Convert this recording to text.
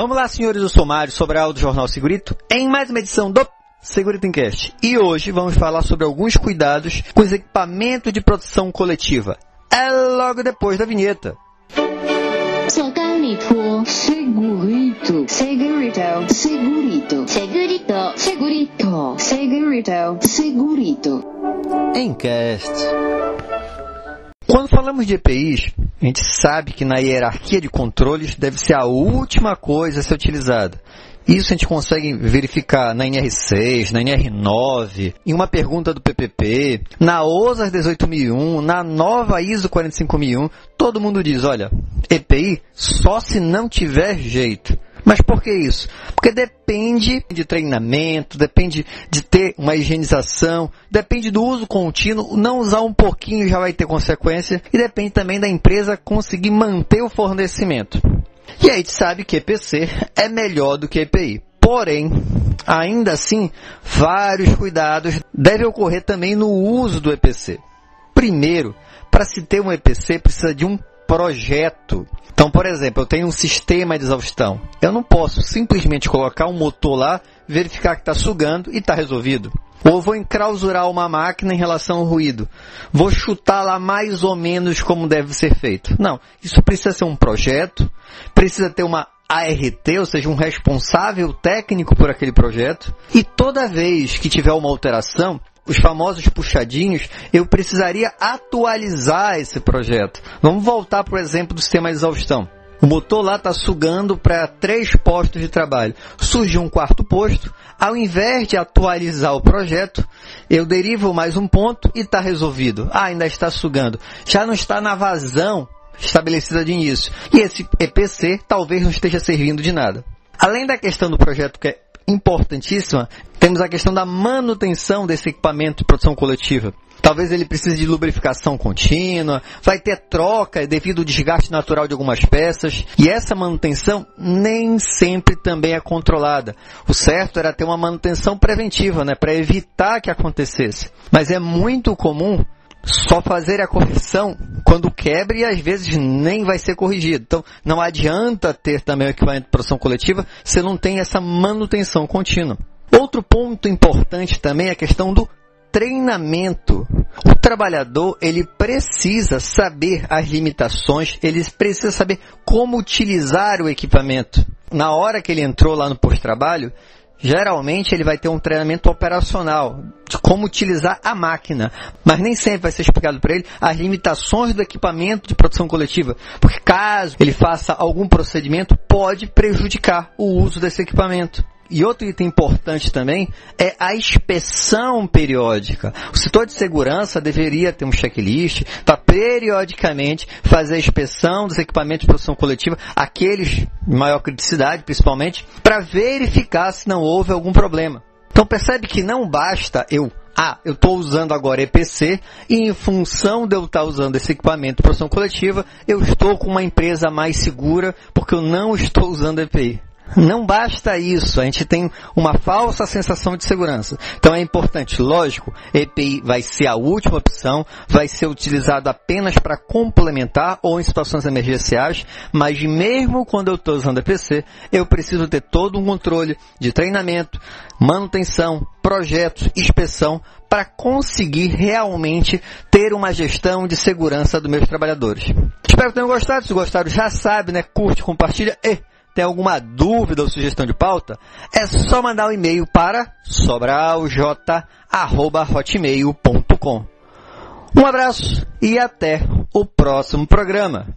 Vamos lá, senhores do Somário, sobre a aula do Jornal Segurito, em mais uma edição do Segurito Encast. E hoje vamos falar sobre alguns cuidados com os equipamentos de proteção coletiva. É logo depois da vinheta. Segurito, segurito, segurito, segurito, segurito, segurito, segurito, segurito. Encast. Quando falamos de EPIs, a gente sabe que na hierarquia de controles deve ser a última coisa a ser utilizada. Isso a gente consegue verificar na NR6, na NR9, em uma pergunta do PPP, na OSAS 18001, na nova ISO 45001. Todo mundo diz, olha, EPI só se não tiver jeito. Mas por que isso? Porque depende de treinamento, depende de ter uma higienização, depende do uso contínuo, não usar um pouquinho já vai ter consequência, e depende também da empresa conseguir manter o fornecimento. E a gente sabe que EPC é melhor do que EPI. Porém, ainda assim, vários cuidados devem ocorrer também no uso do EPC. Primeiro, para se ter um EPC precisa de um projeto. Então, por exemplo, eu tenho um sistema de exaustão. Eu não posso simplesmente colocar um motor lá, verificar que está sugando e está resolvido. Ou vou enclausurar uma máquina em relação ao ruído. Vou chutar lá mais ou menos como deve ser feito. Não, isso precisa ser um projeto, precisa ter uma ART, ou seja, um responsável técnico por aquele projeto. E toda vez que tiver uma alteração, os famosos puxadinhos, eu precisaria atualizar esse projeto. Vamos voltar para o exemplo do sistema de exaustão. O motor lá está sugando para três postos de trabalho. Surgiu um quarto posto. Ao invés de atualizar o projeto, eu derivo mais um ponto e está resolvido. Ah, ainda está sugando. Já não está na vazão estabelecida de início. E esse EPC talvez não esteja servindo de nada. Além da questão do projeto é importantíssima, temos a questão da manutenção desse equipamento de produção coletiva. Talvez ele precise de lubrificação contínua, vai ter troca devido ao desgaste natural de algumas peças, e essa manutenção nem sempre também é controlada. O certo era ter uma manutenção preventiva, né, para evitar que acontecesse. Mas é muito comum só fazer a correção quando quebra e às vezes nem vai ser corrigido. Então, não adianta ter também o equipamento de produção coletiva se não tem essa manutenção contínua. Outro ponto importante também é a questão do treinamento. O trabalhador, ele precisa saber as limitações, ele precisa saber como utilizar o equipamento. Na hora que ele entrou lá no posto-trabalho, geralmente ele vai ter um treinamento operacional de como utilizar a máquina, mas nem sempre vai ser explicado para ele as limitações do equipamento de produção coletiva, porque caso ele faça algum procedimento, pode prejudicar o uso desse equipamento. E outro item importante também é a inspeção periódica. O setor de segurança deveria ter um checklist para periodicamente fazer a inspeção dos equipamentos de produção coletiva, aqueles de maior criticidade principalmente, para verificar se não houve algum problema. Então percebe que não basta eu ah, eu estou usando agora EPC e em função de eu estar usando esse equipamento de produção coletiva, eu estou com uma empresa mais segura porque eu não estou usando EPI. Não basta isso, a gente tem uma falsa sensação de segurança. Então é importante, lógico, EPI vai ser a última opção, vai ser utilizado apenas para complementar ou em situações emergenciais, mas mesmo quando eu estou usando EPC, eu preciso ter todo um controle de treinamento, manutenção, projetos, inspeção, para conseguir realmente ter uma gestão de segurança dos meus trabalhos. Espero que tenham gostado, se gostaram já sabe, né? Curte, compartilha e tem alguma dúvida ou sugestão de pauta, é só mandar um e-mail para sobralj.hotmail.com. Um abraço e até o próximo programa.